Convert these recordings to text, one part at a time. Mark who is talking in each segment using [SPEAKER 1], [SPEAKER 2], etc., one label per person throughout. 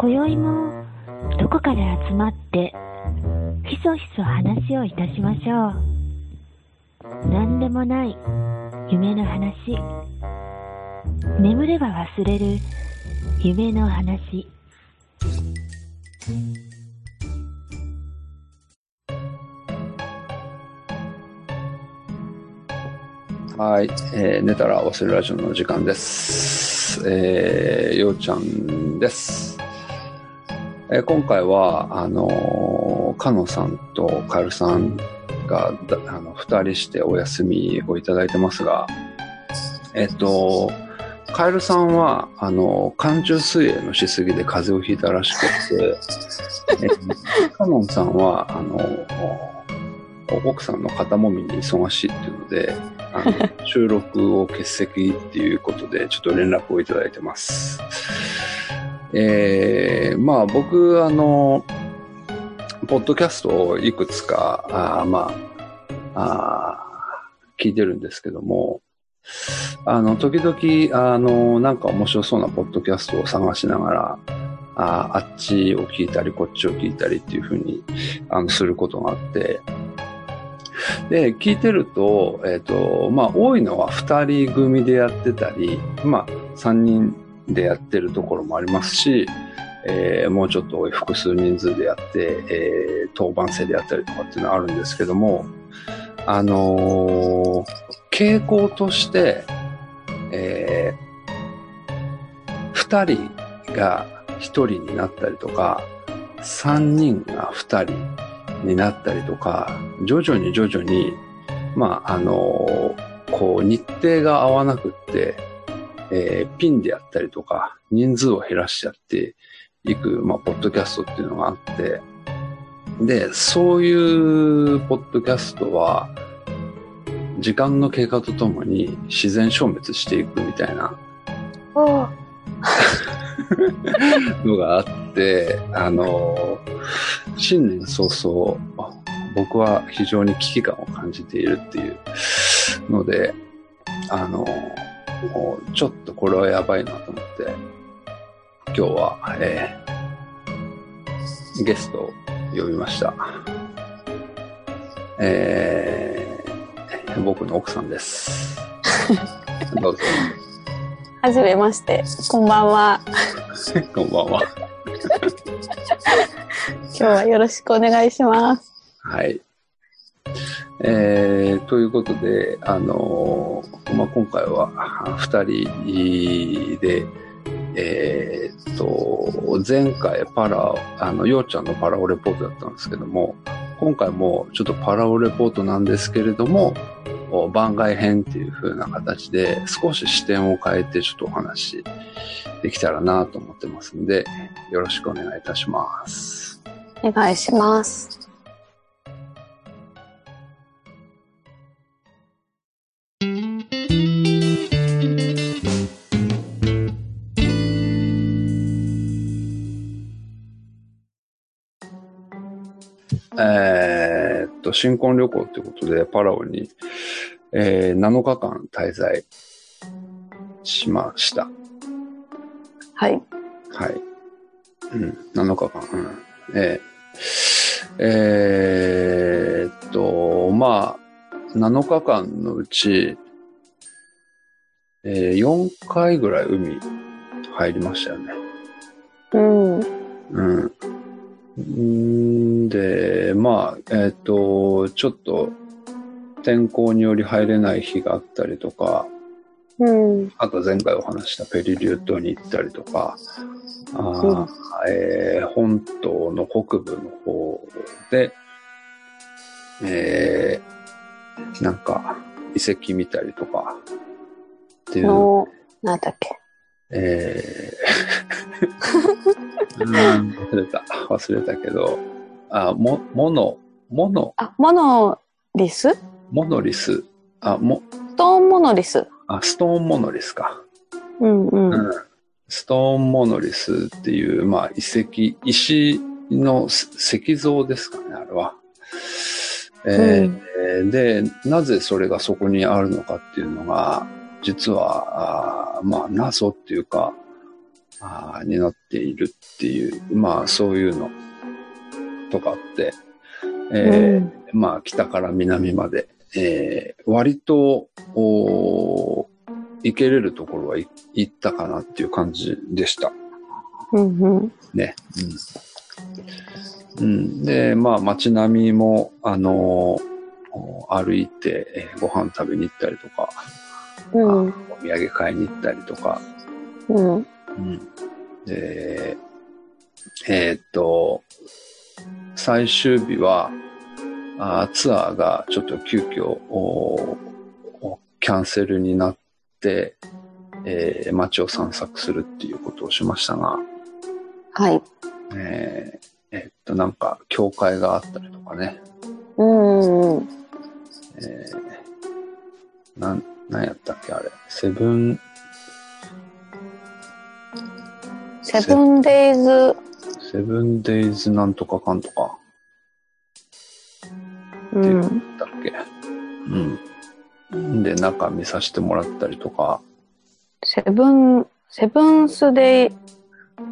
[SPEAKER 1] 今宵もどこかで集まってひそひそ話をいたしましょう。何でもない夢の話。眠れば忘れる夢の話。
[SPEAKER 2] はい、えー、寝たら忘れるラジオの時間です。えー、ようちゃんです。えー今回は、あのー、かのさんとかえるさんが、だあの、二人してお休みをいただいてますが、えっ、と、カエルさんは、あの、寒中水泳のしすぎで風邪をひいたらしくて、えっと、カノンさんは、あの、奥さんの肩もみに忙しいっていうので、あの 収録を欠席っていうことで、ちょっと連絡をいただいてます。えー、まあ僕、あの、ポッドキャストをいくつか、あまあ、あ聞いてるんですけども、あの、時々、あの、なんか面白そうなポッドキャストを探しながら、ああっちを聞いたり、こっちを聞いたりっていうふうに、あの、することがあって、で、聞いてると、えっ、と、まあ、多いのは二人組でやってたり、まあ、三人でやってるところもありますし、えーもうちょっと複数人数でやって、えー当番制でやったりとかっていうのはあるんですけども、あのー傾向として、えー二人が一人になったりとか、三人が二人になったりとか、徐々に徐々に、まあ、あのこう、日程が合わなくって、えーピンでやったりとか、人数を減らしちゃっていく、まあ、ポッドキャストっていうのがあって、で、そういうポッドキャストは、時間の経過とともに自然消滅していくみたいな
[SPEAKER 3] あ
[SPEAKER 2] のがあって、あの、新年早々、僕は非常に危機感を感じているっていうので、あの、もうちょっとこれはやばいなと思って、今日は、えーゲストを呼びました。えー僕の奥さんです。どうぞ。
[SPEAKER 3] はじめまして。こんばんは。
[SPEAKER 2] こんばんは。
[SPEAKER 3] 今日はよろしくお願いします。
[SPEAKER 2] はい。えー、ということで、あのーまあ、今回はあ二人で、えーっと、前回パラ、あの、ようちゃんのパラオレポートだったんですけども、今回もちょっとパラオレポートなんですけれども、番外編っていう風な形で少し視点を変えてちょっとお話できたらなと思ってますんで、よろしくお願いいたします。
[SPEAKER 3] お願いします。
[SPEAKER 2] 新婚旅行ということで、パラオに、えー7日間滞在しました。
[SPEAKER 3] はい。
[SPEAKER 2] はい。うん、7日間。うん、えーえーっと、まあ、7日間のうち、えー4回ぐらい海入りましたよね。
[SPEAKER 3] うん。
[SPEAKER 2] うん。んで、まあ、えっ、と、ちょっと天候により入れない日があったりとか、
[SPEAKER 3] うん。
[SPEAKER 2] あと前回お話したペリリュートに行ったりとか、あーえー本島の北部の方で、えーなんか遺跡見たりとかっていう
[SPEAKER 3] の、なんだっけ。
[SPEAKER 2] えー、うん忘れた、忘れたけど、あ、も、モノ、モノ、
[SPEAKER 3] あ、モノリス？ス
[SPEAKER 2] モノリス、あ、も、
[SPEAKER 3] トーンモノリス。
[SPEAKER 2] あ、ストーンモノリスか。
[SPEAKER 3] うんうん。
[SPEAKER 2] うん。ストーンモノリスっていう、まあ、遺跡、石の石像ですかね、あれは。えーで、なぜそれがそこにあるのかっていうのが、実は、あーまあ、謎っていうか、あーになっているっていう、まあそういうのとかあって、えーまあ北から南まで、えー割と、おー行けれるところはい行ったかなっていう感じでした。
[SPEAKER 3] うんうん。
[SPEAKER 2] ね。うん。うん、で、まあ街並みも、あのー歩いて、えーご飯食べに行ったりとか、
[SPEAKER 3] うん。
[SPEAKER 2] お土産買いに行ったりとか、
[SPEAKER 3] うん。
[SPEAKER 2] うん。で、えーっと、最終日は、あーツアーがちょっと急遽おおキャンセルになって、えー街を散策するっていうことをしましたが、
[SPEAKER 3] はい。
[SPEAKER 2] えーえーっと、なんか、教会があったりとかね、
[SPEAKER 3] うんうん。
[SPEAKER 2] えー、なん、なんやったっけ、あれ。セブン、
[SPEAKER 3] セブンデイズ、
[SPEAKER 2] セブンデイズなんとかかんとか、
[SPEAKER 3] うん。
[SPEAKER 2] だっけ。うん。で、中見させてもらったりとか、
[SPEAKER 3] セブン、セブンスデイ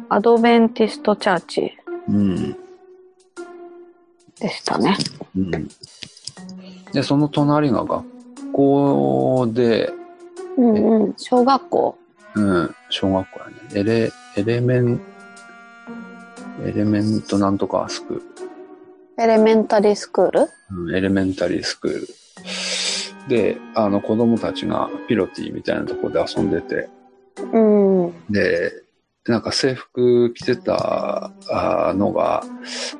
[SPEAKER 3] アドベンティストチャーチ
[SPEAKER 2] うん。
[SPEAKER 3] でしたね。
[SPEAKER 2] うん。で、その隣が学校で、
[SPEAKER 3] うんうん。小学校
[SPEAKER 2] うん、小学校やね。エレ、エレメン、エレメントなんとかスクール。
[SPEAKER 3] エレメンタリースクール？
[SPEAKER 2] うんエレメンタリースクール。で、あの子供たちがピロティみたいなところで遊んでて、
[SPEAKER 3] うん。
[SPEAKER 2] で、なんか制服着てたあのが、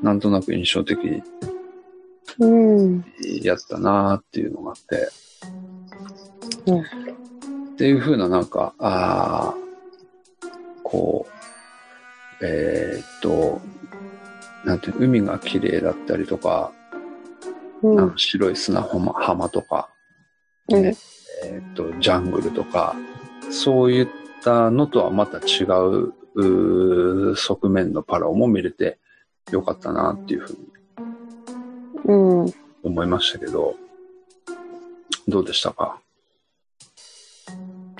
[SPEAKER 2] なんとなく印象的
[SPEAKER 3] うん。
[SPEAKER 2] やったなーっていうのがあって、
[SPEAKER 3] うん
[SPEAKER 2] っていう風ななんか、あーこう、えーっと、なんていう海が綺麗だったりとか、
[SPEAKER 3] うん。
[SPEAKER 2] あの白い砂浜浜とか、
[SPEAKER 3] うん
[SPEAKER 2] ねえーっと、ジャングルとか、そういったのとはまた違う側面のパラオも見れてよかったなっていうふうに
[SPEAKER 3] うん。
[SPEAKER 2] 思いましたけど、どうでしたか？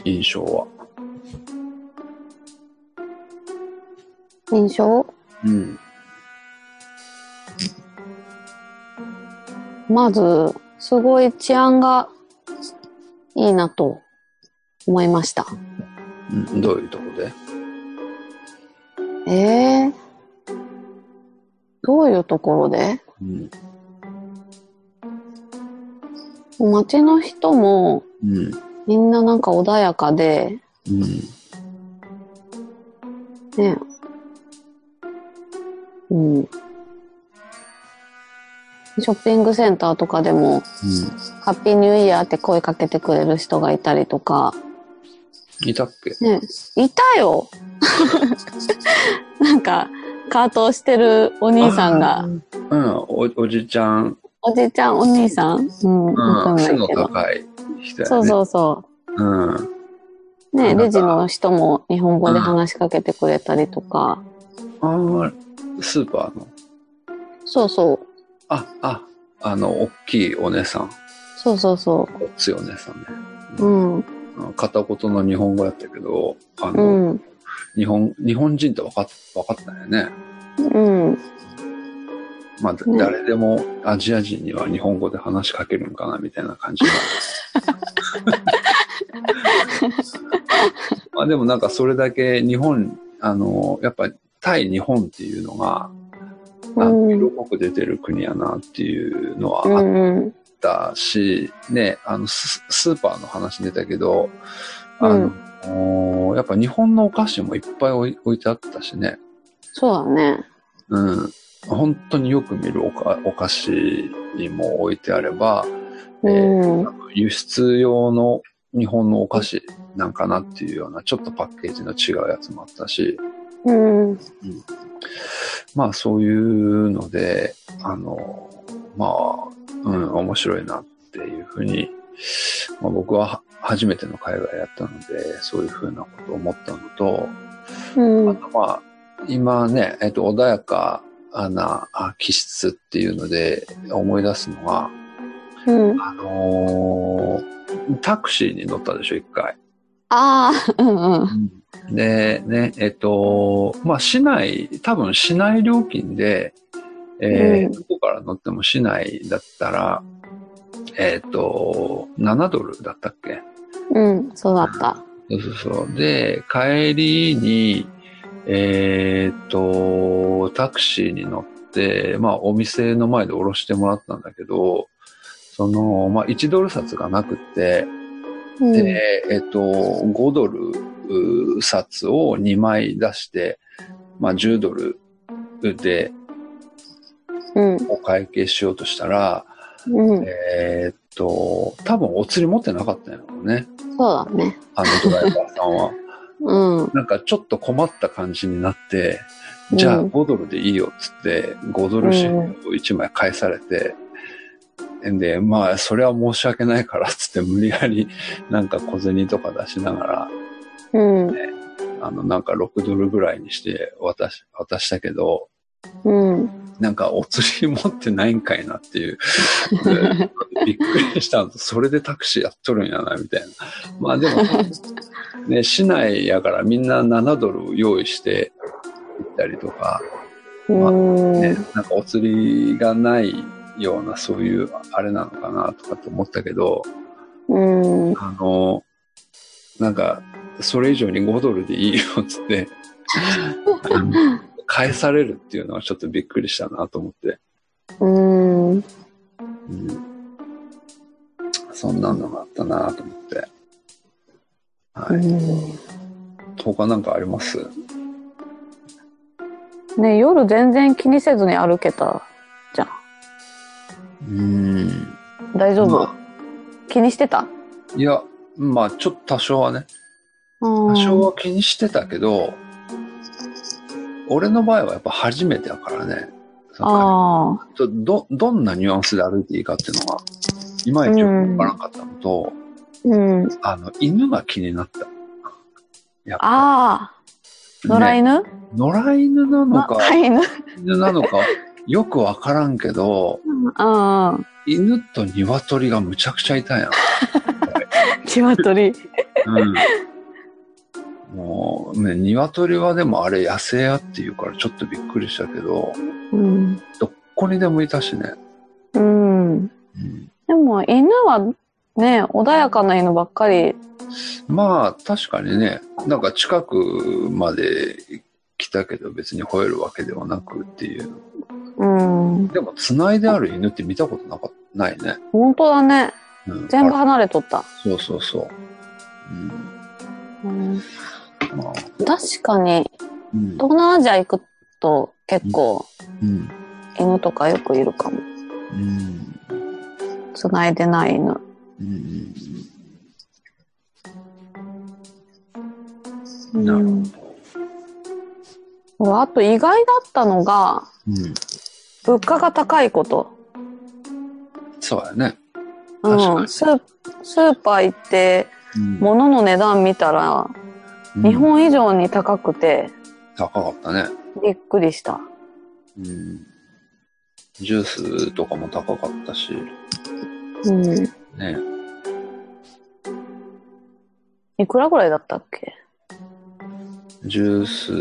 [SPEAKER 2] 印象は？
[SPEAKER 3] 印象？
[SPEAKER 2] うん。
[SPEAKER 3] まず、すごい治安がいいなと思いました。
[SPEAKER 2] うん、どういうとこで？
[SPEAKER 3] ええどういうところで？
[SPEAKER 2] うん。
[SPEAKER 3] 街の人も
[SPEAKER 2] うん。
[SPEAKER 3] みんななんか穏やかで、
[SPEAKER 2] うん。
[SPEAKER 3] ね。うん。ショッピングセンターとかでも、ハッピーニューイヤーって声かけてくれる人がいたりとか、
[SPEAKER 2] うん。いたっけ？
[SPEAKER 3] ね、いたよ なんか、カートをしてるお兄さんが、
[SPEAKER 2] うん。お、おじちゃん、
[SPEAKER 3] おじちゃん、お兄さん？うん、わか
[SPEAKER 2] うんん。背の
[SPEAKER 3] ないけど。
[SPEAKER 2] 高い人やね。
[SPEAKER 3] そうそうそ
[SPEAKER 2] うん。
[SPEAKER 3] う。
[SPEAKER 2] んか
[SPEAKER 3] レジの人も日本語で話しかけてくれたりとか、
[SPEAKER 2] ああ、スーパーの？
[SPEAKER 3] そうそう、
[SPEAKER 2] あ、あ、あの、大きいお姉さん。
[SPEAKER 3] そうそうそ
[SPEAKER 2] ごっついお姉さんね。
[SPEAKER 3] う。うん、
[SPEAKER 2] うん片言の日本語やったけど、あ
[SPEAKER 3] う
[SPEAKER 2] の、
[SPEAKER 3] ん、
[SPEAKER 2] 日本、日本人って分かっ、分かったんよね。
[SPEAKER 3] うん。
[SPEAKER 2] まあ、
[SPEAKER 3] ね
[SPEAKER 2] 誰でもアジア人には日本語で話しかけるんかな、みたいな感じが。まあでもなんかそれだけ日本、あの、やっぱ対日本っていうのが、あの
[SPEAKER 3] うん
[SPEAKER 2] 色濃く出てる国やなっていうのは
[SPEAKER 3] う
[SPEAKER 2] あっ
[SPEAKER 3] んうん。
[SPEAKER 2] たし、ね、あのス、スーパーの話出たけど、あの、おーやっぱ日本のお菓子もいっぱい置いてあったしね。
[SPEAKER 3] そうだね。
[SPEAKER 2] うん。本当によく見るおかお菓子にも置いてあれば、
[SPEAKER 3] う
[SPEAKER 2] 輸出用の日本のお菓子なんかなっていうような、ちょっとパッケージの違うやつもあったし、
[SPEAKER 3] うん。
[SPEAKER 2] まあそういうので、あの、まあ、うん、面白いなっていうふうに、まあ、僕はは初めての海外やったので、そういうふうなことを思ったのと、
[SPEAKER 3] うん
[SPEAKER 2] あ。とまあ、今ね、えっと、穏やかなあ気質っていうので思い出すのは、
[SPEAKER 3] うん。
[SPEAKER 2] あのータクシーに乗ったでしょ、一回。
[SPEAKER 3] ああ、うんうん。
[SPEAKER 2] で、ね、えっと、まあ、市内、多分市内料金で、えー
[SPEAKER 3] うん
[SPEAKER 2] どこから乗っても市内だったら、えっと、7ドルだったっけ？
[SPEAKER 3] うん、そうだった。
[SPEAKER 2] そうそうそう。で、帰りに、えーっと、タクシーに乗って、まあ、お店の前で降ろしてもらったんだけど、その、まあ、1ドル札がなくって、
[SPEAKER 3] うん。
[SPEAKER 2] で、えっと、5ドルう札を2枚出して、まあ、10ドルで
[SPEAKER 3] うん。
[SPEAKER 2] お会計しようとしたら、
[SPEAKER 3] うん。
[SPEAKER 2] えーっと、多分お釣り持ってなかったんやろうね。
[SPEAKER 3] そうだね。
[SPEAKER 2] あのドライバーさんは。
[SPEAKER 3] うん。
[SPEAKER 2] なんかちょっと困った感じになって、じゃあ
[SPEAKER 3] うん
[SPEAKER 2] 5ドルでいいよっつって、5ドル紙幣を1枚返されて、で、まあ、それは申し訳ないからっつって無理やりなんか小銭とか出しながら、
[SPEAKER 3] うん。
[SPEAKER 2] あの、なんか6ドルぐらいにして渡し、渡したけど、
[SPEAKER 3] うん。
[SPEAKER 2] なんかお釣り持ってないんかいなっていう、で びっくりしたのと、それでタクシーやっとるんやな、みたいな。まあでも、ね、市内やからみんな7ドル用意して行ったりとか、
[SPEAKER 3] うん。
[SPEAKER 2] ね、なんかお釣りがないようなそういうあれなのかなとかって思ったけど、
[SPEAKER 3] うん。
[SPEAKER 2] あの、なんか、それ以上に5ドルでいいよっつって、返されるっていうのはちょっとびっくりしたなと思って。
[SPEAKER 3] うん。
[SPEAKER 2] うん、そんなのがあったなと思って。はい。他なんかあります？
[SPEAKER 3] ね夜全然気にせずに歩けたじゃん。
[SPEAKER 2] うん。
[SPEAKER 3] 大丈夫、
[SPEAKER 2] ま
[SPEAKER 3] 気にしてた？
[SPEAKER 2] あいや、まあちょっと多少はね、
[SPEAKER 3] 多
[SPEAKER 2] 多少は気にしてたけど、俺の場合はやっぱ初めてだからね。
[SPEAKER 3] ああ。
[SPEAKER 2] ど、どんなニュアンスで歩いていいかっていうのが、いまいちよくわからなかったのと、
[SPEAKER 3] うん。
[SPEAKER 2] あの、犬が気になった。やっぱ
[SPEAKER 3] ああ。野良
[SPEAKER 2] ね
[SPEAKER 3] 犬、
[SPEAKER 2] 野良犬なのか、
[SPEAKER 3] 野良犬
[SPEAKER 2] 犬なのか、よくわからんけど、
[SPEAKER 3] うん。
[SPEAKER 2] 犬と鶏がむちゃくちゃいたやん。
[SPEAKER 3] 鶏。
[SPEAKER 2] うん。もう、ね、鶏はでもあれ野生やっていうからちょっとびっくりしたけど、
[SPEAKER 3] うん。
[SPEAKER 2] どっこにでもいたしね。
[SPEAKER 3] うん。
[SPEAKER 2] うん、
[SPEAKER 3] でも犬はね、穏やかな犬ばっかり。
[SPEAKER 2] まあ、確かにね、なんか近くまで来たけど別に吠えるわけではなくっていう。
[SPEAKER 3] うん。
[SPEAKER 2] でも、繋いである犬って見たことなかないね。
[SPEAKER 3] 本当だね。
[SPEAKER 2] うん、
[SPEAKER 3] 全部
[SPEAKER 2] あ
[SPEAKER 3] 離れとった。
[SPEAKER 2] そうそうそう。うん。
[SPEAKER 3] うん、
[SPEAKER 2] まあ、
[SPEAKER 3] 確かに、
[SPEAKER 2] うん。
[SPEAKER 3] 東南アジア行くと結構
[SPEAKER 2] うん。
[SPEAKER 3] 犬とかよくいるかも。
[SPEAKER 2] うん。
[SPEAKER 3] 繋いでない犬。
[SPEAKER 2] うん。
[SPEAKER 3] う
[SPEAKER 2] なる
[SPEAKER 3] ん。俺あと意外だったのが、
[SPEAKER 2] うん。
[SPEAKER 3] 物価が高いこと。
[SPEAKER 2] そうやね。
[SPEAKER 3] うん。スースーパー行って、
[SPEAKER 2] うん
[SPEAKER 3] 物の値段見たら、日本以上に高くて、
[SPEAKER 2] 高かったね。
[SPEAKER 3] びっくりした。
[SPEAKER 2] うん。ジュースとかも高かったし、
[SPEAKER 3] うん。
[SPEAKER 2] ね。
[SPEAKER 3] いくらぐらいだったっけ？
[SPEAKER 2] ジュース、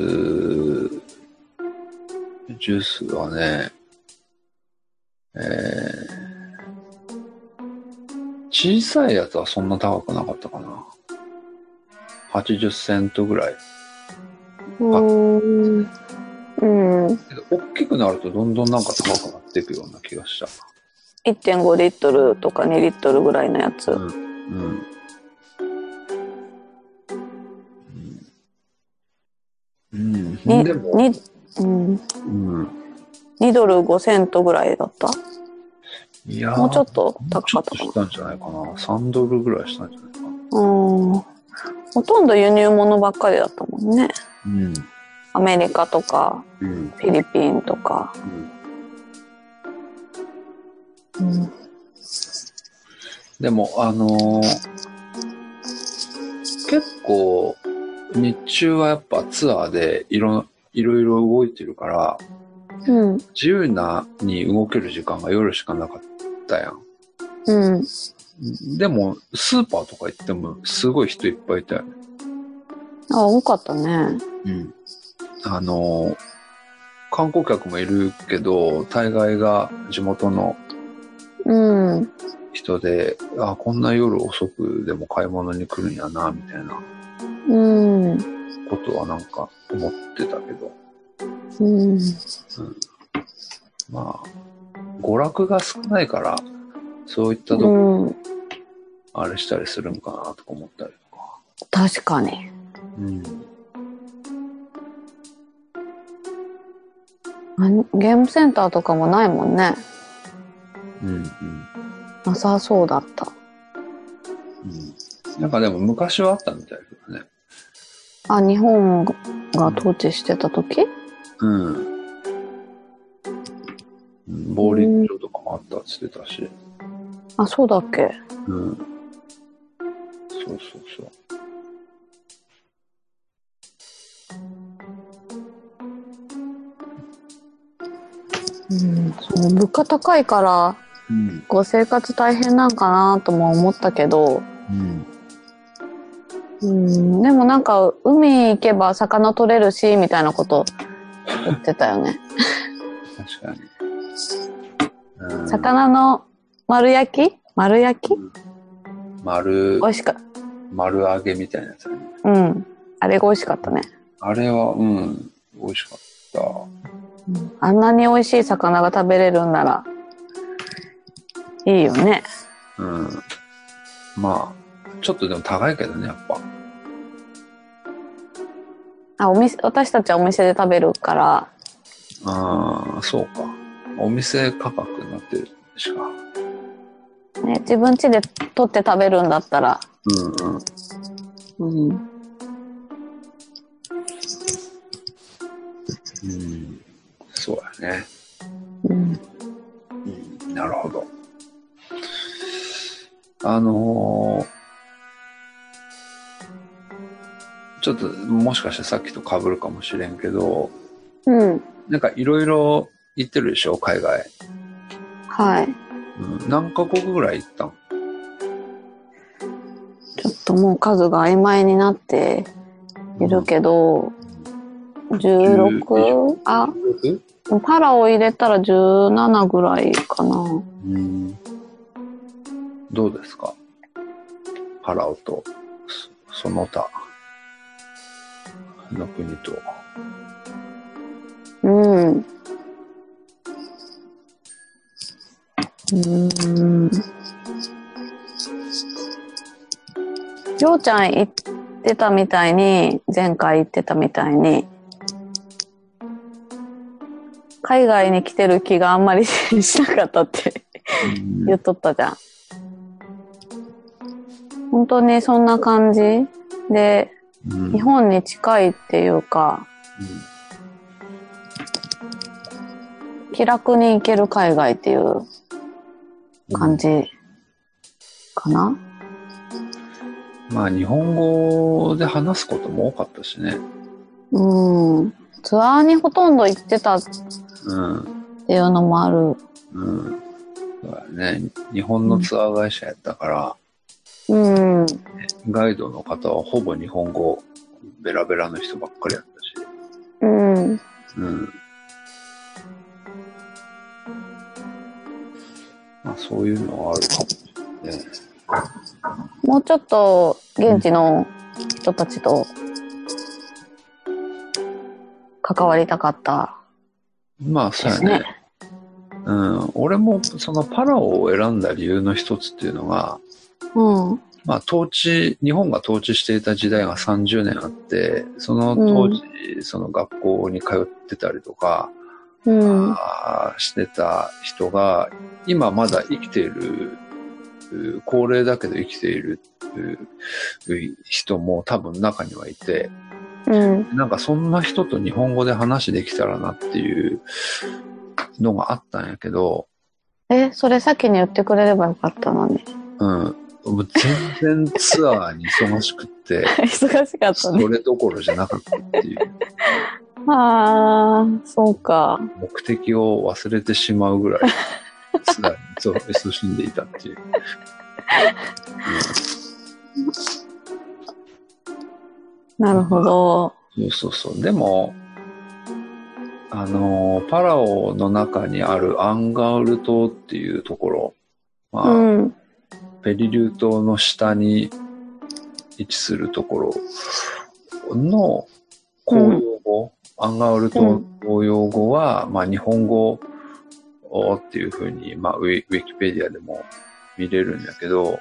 [SPEAKER 2] ジュースはね、えー、小さいやつはそんな高くなかったかな。80セントぐらい。
[SPEAKER 3] うーん。
[SPEAKER 2] 大きくなるとどんどんなんか高くなっていくような気がした。
[SPEAKER 3] 1.5リットルとか2リットルぐらいのやつ。
[SPEAKER 2] うん。うん。うん。でも、
[SPEAKER 3] に、うん。
[SPEAKER 2] うん。
[SPEAKER 3] 2ドル5セントぐらいだった？
[SPEAKER 2] いやー
[SPEAKER 3] もうちょっと
[SPEAKER 2] もうちょっと
[SPEAKER 3] 高かったかな
[SPEAKER 2] したんじゃないかな。3ドルぐらいしたんじゃないかな。
[SPEAKER 3] うん。ほとんど輸入物ばっかりだったもんね。
[SPEAKER 2] うん。
[SPEAKER 3] アメリカとか、
[SPEAKER 2] うん。
[SPEAKER 3] フィリピンとか。
[SPEAKER 2] うん
[SPEAKER 3] うん。
[SPEAKER 2] でも、あのー結構、日中はやっぱツアーでいろいろいろ動いてるから、
[SPEAKER 3] うん。
[SPEAKER 2] 自由なに動ける時間が夜しかなかったやん。
[SPEAKER 3] うん。
[SPEAKER 2] でも、スーパーとか行っても、すごい人いっぱいいたよね。
[SPEAKER 3] あ、多かったね。
[SPEAKER 2] うん。あの、観光客もいるけど、大概が地元の
[SPEAKER 3] うん。
[SPEAKER 2] 人で、あ、こんな夜遅くでも買い物に来るんやな、みたいな
[SPEAKER 3] うん。
[SPEAKER 2] ことはなんか思ってたけど。
[SPEAKER 3] うん。
[SPEAKER 2] まあ、娯楽が少ないから、そういったとこ、
[SPEAKER 3] うん。
[SPEAKER 2] あれしたりするんかな、とか思ったりとか。
[SPEAKER 3] 確かに。
[SPEAKER 2] うん。
[SPEAKER 3] あゲームセンターとかもないもんね。
[SPEAKER 2] うん、うん。
[SPEAKER 3] なさそうだった。
[SPEAKER 2] うん。なんかでも昔はあったみたいだけどね。
[SPEAKER 3] あ、日本が統治してた時？
[SPEAKER 2] うん。うんボーリング場とかもあったって言ってたし。
[SPEAKER 3] あ、そうだっけ？
[SPEAKER 2] うん。そうそうそう。
[SPEAKER 3] うん。そう物価高いから、
[SPEAKER 2] うん。
[SPEAKER 3] こう生活大変なんかなとも思ったけど、
[SPEAKER 2] うん。
[SPEAKER 3] うん、でもなんか海行けば魚取れるし、みたいなこと言ってたよね。
[SPEAKER 2] 確かに。うん、
[SPEAKER 3] 魚の丸焼き？丸焼き？
[SPEAKER 2] 丸
[SPEAKER 3] 美、味しかっ
[SPEAKER 2] 丸揚げみたいなやつね。
[SPEAKER 3] た。うん。あれが美味しかったね。
[SPEAKER 2] あれは、うん、美味しかった。
[SPEAKER 3] あんなに美味しい魚が食べれるんなら、いいよね。
[SPEAKER 2] うん。まあ、ちょっとでも高いけどね、やっぱ。
[SPEAKER 3] あ、お店、私たちはお店で食べるから、
[SPEAKER 2] ああ、そうか。お店価格になってるしか。
[SPEAKER 3] ね、自分家で取って食べるんだったら、
[SPEAKER 2] うんうん。
[SPEAKER 3] うん。
[SPEAKER 2] うん。そうやね。
[SPEAKER 3] うん。
[SPEAKER 2] うん、なるほど。あのーちょっともしかしてさっきと被るかもしれんけど、
[SPEAKER 3] うん。
[SPEAKER 2] なんかいろいろ行ってるでしょ？海外。
[SPEAKER 3] はい。
[SPEAKER 2] うん、何カ国ぐらい行ったん？
[SPEAKER 3] ちょっともう数が曖昧になっているけど、16? あ、パラを入れたら17ぐらいかな。
[SPEAKER 2] うん。どうですか？パラオとそその他の国と。
[SPEAKER 3] うん。うん。りょうちゃん言ってたみたいに、前回言ってたみたいに、海外に来てる気があんまりしなかったって
[SPEAKER 2] うん
[SPEAKER 3] 言っとったじゃん。本当にそんな感じで、
[SPEAKER 2] うん
[SPEAKER 3] 日本に近いっていうか、気楽に行ける海外っていう感じかな、
[SPEAKER 2] まあ日本語で話すことも多かったしね。
[SPEAKER 3] うん。ツアーにほとんど行ってたっ
[SPEAKER 2] うん。
[SPEAKER 3] ていうのもある。
[SPEAKER 2] うん。そうだね。日本のツアー会社やったから、
[SPEAKER 3] うん。
[SPEAKER 2] ガイドの方はほぼ日本語ベラベラの人ばっかりやったし。
[SPEAKER 3] うん。
[SPEAKER 2] うん。まあそういうのはあるかもしれないね。
[SPEAKER 3] もうちょっと現地の人たちと関わりたかった
[SPEAKER 2] まあそうやね。
[SPEAKER 3] ね。
[SPEAKER 2] うん。俺もそのパラオを選んだ理由の一つっていうのが、
[SPEAKER 3] うん。
[SPEAKER 2] まあ統治、日本が統治していた時代が30年あって、その当時、その学校に通ってたりとか、
[SPEAKER 3] うん。
[SPEAKER 2] あーしてた人が、今まだ生きている、う高齢だけど生きているう人も多分中にはいて、
[SPEAKER 3] うん。
[SPEAKER 2] なんかそんな人と日本語で話できたらなっていうのがあったんやけど、
[SPEAKER 3] え、それ先に言ってくれればよかったのに。
[SPEAKER 2] うん。もう全然ツアーに忙しくって、
[SPEAKER 3] 忙しかった
[SPEAKER 2] そ
[SPEAKER 3] ね。
[SPEAKER 2] れどころじゃなかったっていう、
[SPEAKER 3] ああ、そうか。
[SPEAKER 2] 目的を忘れてしまうぐらい、ツアーにそう勤しんでいたっていう。
[SPEAKER 3] なるほど。
[SPEAKER 2] そうそうそう。でも、あの、パラオの中にあるアンガール島っていうところ、まあ、
[SPEAKER 3] うん。
[SPEAKER 2] ペリリュー島の下に位置するところの公用語、アンガール島の公用語は、まあ日本語っていうふうに、まあウィウィキペディアでも見れるんだけど、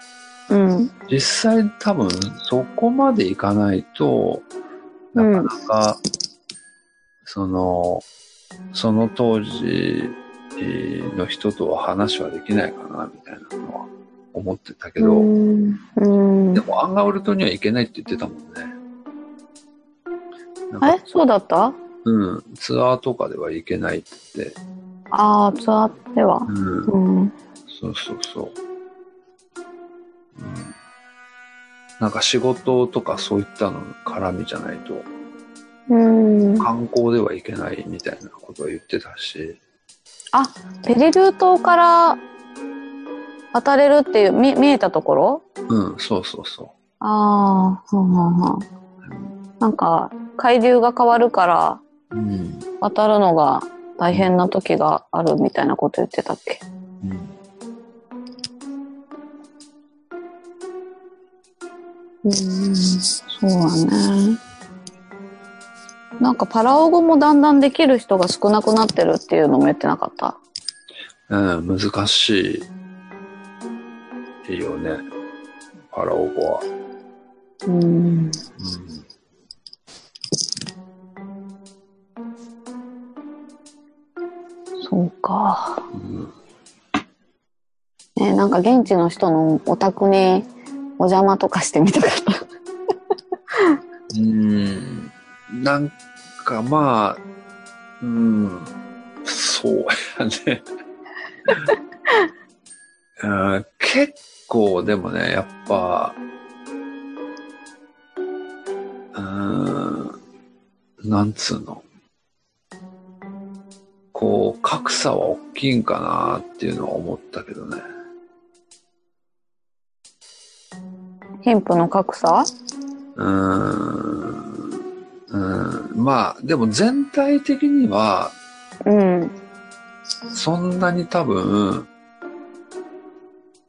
[SPEAKER 3] うん。
[SPEAKER 2] 実際多分そこまでいかないと、なかなか、その、その当時の人とは話はできないかな、みたいなのは思ってたけど、でもアンガウル島には行けないって言ってたもんね。なんか
[SPEAKER 3] え？そうだった？
[SPEAKER 2] うん、ツアーとかでは行けないって
[SPEAKER 3] ああ、ツアーでは。
[SPEAKER 2] うん、
[SPEAKER 3] うん。
[SPEAKER 2] そうそうそう。うん、なんか仕事とかそういったの絡みじゃないと、
[SPEAKER 3] うん。
[SPEAKER 2] 観光では行けないみたいなことは言ってたし、
[SPEAKER 3] あ、ペリルー島から渡れるっていう、見見えたところ？
[SPEAKER 2] うん、そうそうそ
[SPEAKER 3] ああ、はんはんはん。なんか、海流が変わるから、
[SPEAKER 2] う。うん。
[SPEAKER 3] 渡るのが大変な時があるみたいなこと言ってたっけ？
[SPEAKER 2] うん、
[SPEAKER 3] うん、そうだね。なんかパラオ語もだんだんできる人が少なくなってるっていうのも言ってなかった？
[SPEAKER 2] うん、難しい。いいよね。パラオ語は。
[SPEAKER 3] うん。
[SPEAKER 2] うん。
[SPEAKER 3] そうか。
[SPEAKER 2] うん
[SPEAKER 3] ねなんか現地の人のお宅にお邪魔とかしてみたかった。
[SPEAKER 2] うーんなんかまあ、うん、そうやね。うん結構でもね、やっぱ、うーん、なんつうの？こう、格差は大きいんかなっていうのは思ったけどね。
[SPEAKER 3] 貧富の格差？
[SPEAKER 2] うーん。うん、まあ、でも全体的には、
[SPEAKER 3] うん。
[SPEAKER 2] そんなに多分、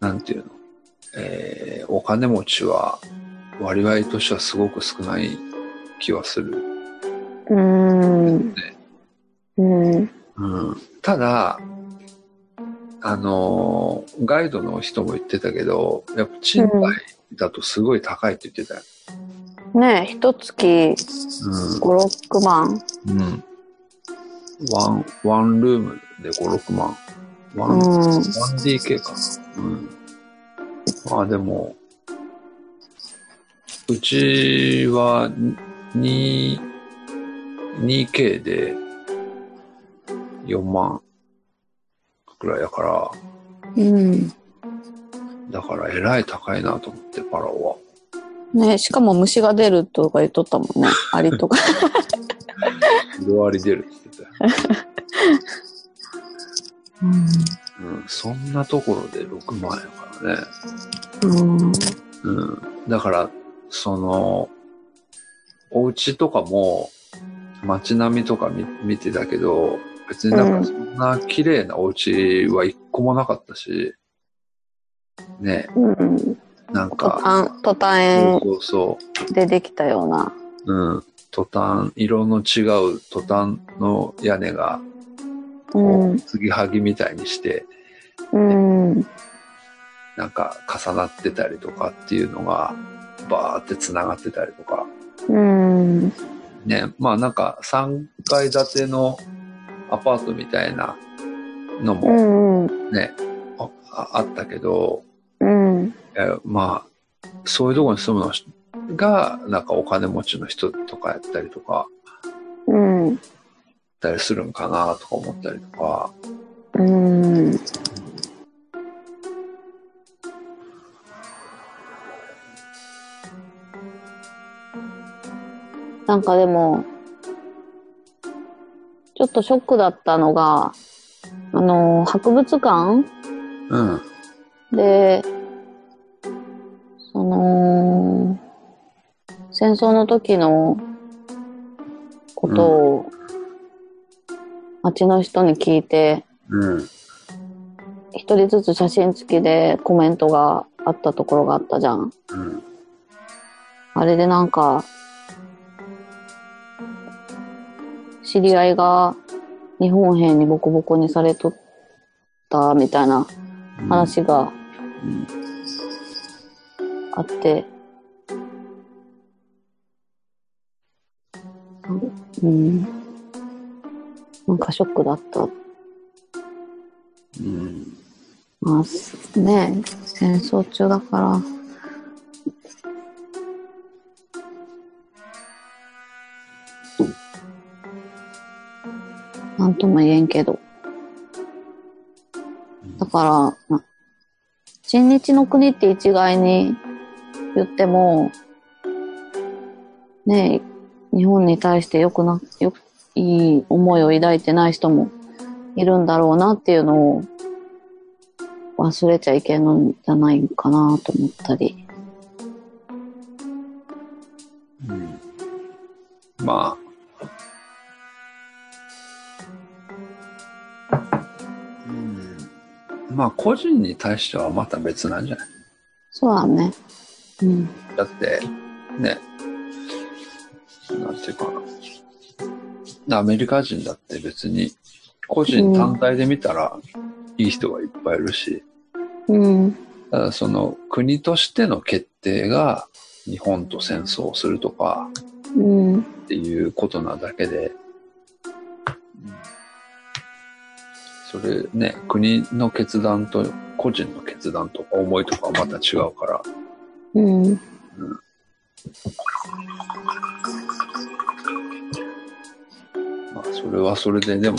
[SPEAKER 2] なんていうの、えーお金持ちは割合としてはすごく少ない気はする。
[SPEAKER 3] うん。うん。
[SPEAKER 2] うん、ただ、あのーガイドの人も言ってたけど、やっぱ賃貸だとすごい高いって言ってたよ。
[SPEAKER 3] ねえ、一月5、6万。
[SPEAKER 2] うん。うん。ワン、ワンルームで5、6万。ワン、
[SPEAKER 3] うん。
[SPEAKER 2] 1DK かな。うん。まあでも、うちは2、2K で4万くらいだから、
[SPEAKER 3] うん。
[SPEAKER 2] だからえらい高いなと思って、パラオは。
[SPEAKER 3] ねしかも虫が出るとか言っとったもんね。アリとか。
[SPEAKER 2] 色割り出るって言ってたよ。
[SPEAKER 3] うん。
[SPEAKER 2] うん。そんなところで6万円からね。
[SPEAKER 3] うん。
[SPEAKER 2] うん。だから、その、お家とかも、街並みとか見見てたけど、別になんかそんな綺麗なお家は一個もなかったし、ね、
[SPEAKER 3] うん。ト
[SPEAKER 2] なんか、
[SPEAKER 3] トタン
[SPEAKER 2] そうそうそ
[SPEAKER 3] でできたような。
[SPEAKER 2] う、うん、トタン、色の違うトタンの屋根が、
[SPEAKER 3] う
[SPEAKER 2] こ
[SPEAKER 3] ん
[SPEAKER 2] う、。継ぎはぎみたいにして、
[SPEAKER 3] うん。
[SPEAKER 2] なんか重なってたりとかっていうのが、バーって繋がってたりとか、
[SPEAKER 3] うん。
[SPEAKER 2] ね、まあなんか3階建てのアパートみたいなの
[SPEAKER 3] う
[SPEAKER 2] も
[SPEAKER 3] ん。うん。
[SPEAKER 2] ね、あああったけど、
[SPEAKER 3] うん。
[SPEAKER 2] えまあ、そういうところに住むのが、なんかお金持ちの人とかやったりとか、
[SPEAKER 3] うん。
[SPEAKER 2] ったりするんかなとか思ったりとか、
[SPEAKER 3] うん。なんかでも、ちょっとショックだったのが、あの、博物館？
[SPEAKER 2] うん。
[SPEAKER 3] で、その、戦争の時のことを街の人に聞いて、
[SPEAKER 2] うん。
[SPEAKER 3] 一人ずつ写真付きでコメントがあったところがあったじゃん。
[SPEAKER 2] うん。
[SPEAKER 3] あれでなんか、知り合いが日本兵にボコボコにされとったみたいな話が
[SPEAKER 2] うん。
[SPEAKER 3] あって、うん。なんかショックだった。
[SPEAKER 2] うん。
[SPEAKER 3] まあ、すね戦争中だから。とも言えんけど。だから、な親日の国って一概に言っても、ねえ、日本に対してよくな、よく、いい思いを抱いてない人もいるんだろうなっていうのを忘れちゃいけんのんじゃないかなと思ったり。
[SPEAKER 2] うん。まあ。まあ、個人に対してはまた別なんじゃない？
[SPEAKER 3] そうだね。うん。
[SPEAKER 2] だって、ね、なんていうかな。アメリカ人だって別に、個人単体で見たら、いい人がいっぱいいるし、
[SPEAKER 3] うん。
[SPEAKER 2] ただその国としての決定が日本と戦争をするとか
[SPEAKER 3] うん。
[SPEAKER 2] っていうことなだけで、それね、国の決断と個人の決断とか思いとかはまた違うから、
[SPEAKER 3] うん。
[SPEAKER 2] まあそれはそれででも、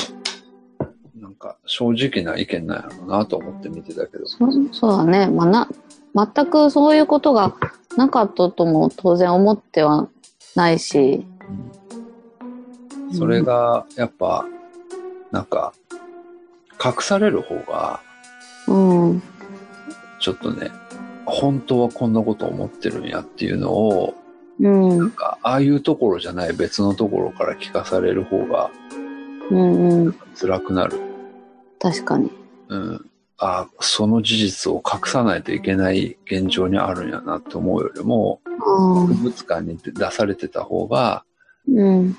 [SPEAKER 2] なんか正直な意見なんやろうなと思って見てたけど、
[SPEAKER 3] そそうだね。まあ、な、全くそういうことがなかったとも当然思ってはないし。
[SPEAKER 2] それがやっぱ、なんか、隠される方が、
[SPEAKER 3] うん。
[SPEAKER 2] ちょっとね、本当はこんなこと思ってるんやっていうのを、
[SPEAKER 3] うん。
[SPEAKER 2] なんかああいうところじゃない別のところから聞かされる方が
[SPEAKER 3] うんうん。
[SPEAKER 2] 辛くなる。
[SPEAKER 3] 確かに。
[SPEAKER 2] うん。あその事実を隠さないといけない現状にあるんやなって思うよりも、
[SPEAKER 3] あ
[SPEAKER 2] 博物館に出されてた方が、
[SPEAKER 3] うん。
[SPEAKER 2] うん。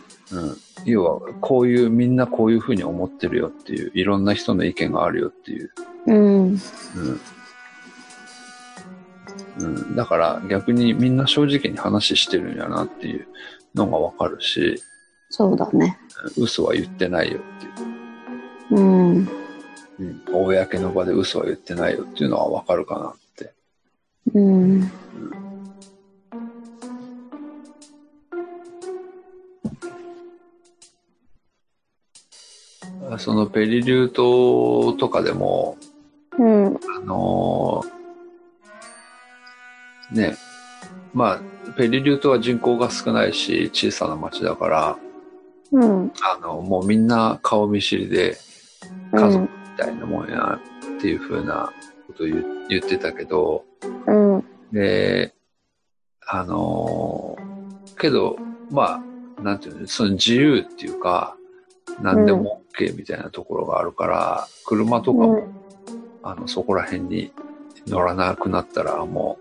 [SPEAKER 2] 要は、こういう、みんなこういうふうに思ってるよっていう、いろんな人の意見があるよっていう。
[SPEAKER 3] うん。
[SPEAKER 2] うん。うん、だから逆にみんな正直に話してるんやなっていうのがわかるし、
[SPEAKER 3] そうだね。
[SPEAKER 2] 嘘は言ってないよっていう。
[SPEAKER 3] うん。
[SPEAKER 2] うん、公の場で嘘は言ってないよっていうのはわかるかなって。
[SPEAKER 3] うん。
[SPEAKER 2] そのペリリュー島とかでも、
[SPEAKER 3] うん。
[SPEAKER 2] あのーね、まあ、ペリリュー島は人口が少ないし、小さな町だから、
[SPEAKER 3] うん。
[SPEAKER 2] あの、もうみんな顔見知りで家族みたいなもんやっていう風なことを言言ってたけど、
[SPEAKER 3] うん。
[SPEAKER 2] で、あのーけど、まあ、なんていうの、その自由っていうか、何でも OK みたいなところがあるから、車とかも、あの、そこら辺に乗らなくなったら、も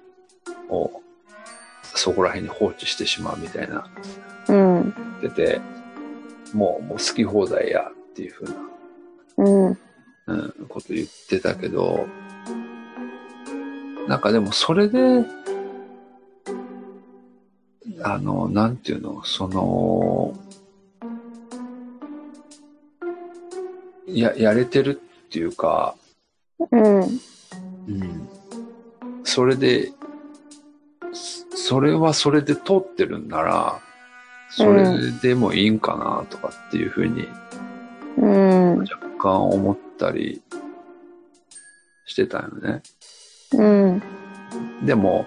[SPEAKER 2] う、もうそこら辺に放置してしまうみたいな、
[SPEAKER 3] うん。
[SPEAKER 2] 言ってて、もう、もう好き放題やっていう風な、
[SPEAKER 3] うん。
[SPEAKER 2] うん、こと言ってたけど、なんかでもそれで、あの、なんていうの、その、や、やれてるっていうか、
[SPEAKER 3] うん。
[SPEAKER 2] うん、それで、そそれはそれで通ってるんなら、それでもいいんかなとかっていうふうに
[SPEAKER 3] うん。
[SPEAKER 2] 若干思ったりしてたよね。
[SPEAKER 3] うん。
[SPEAKER 2] でも、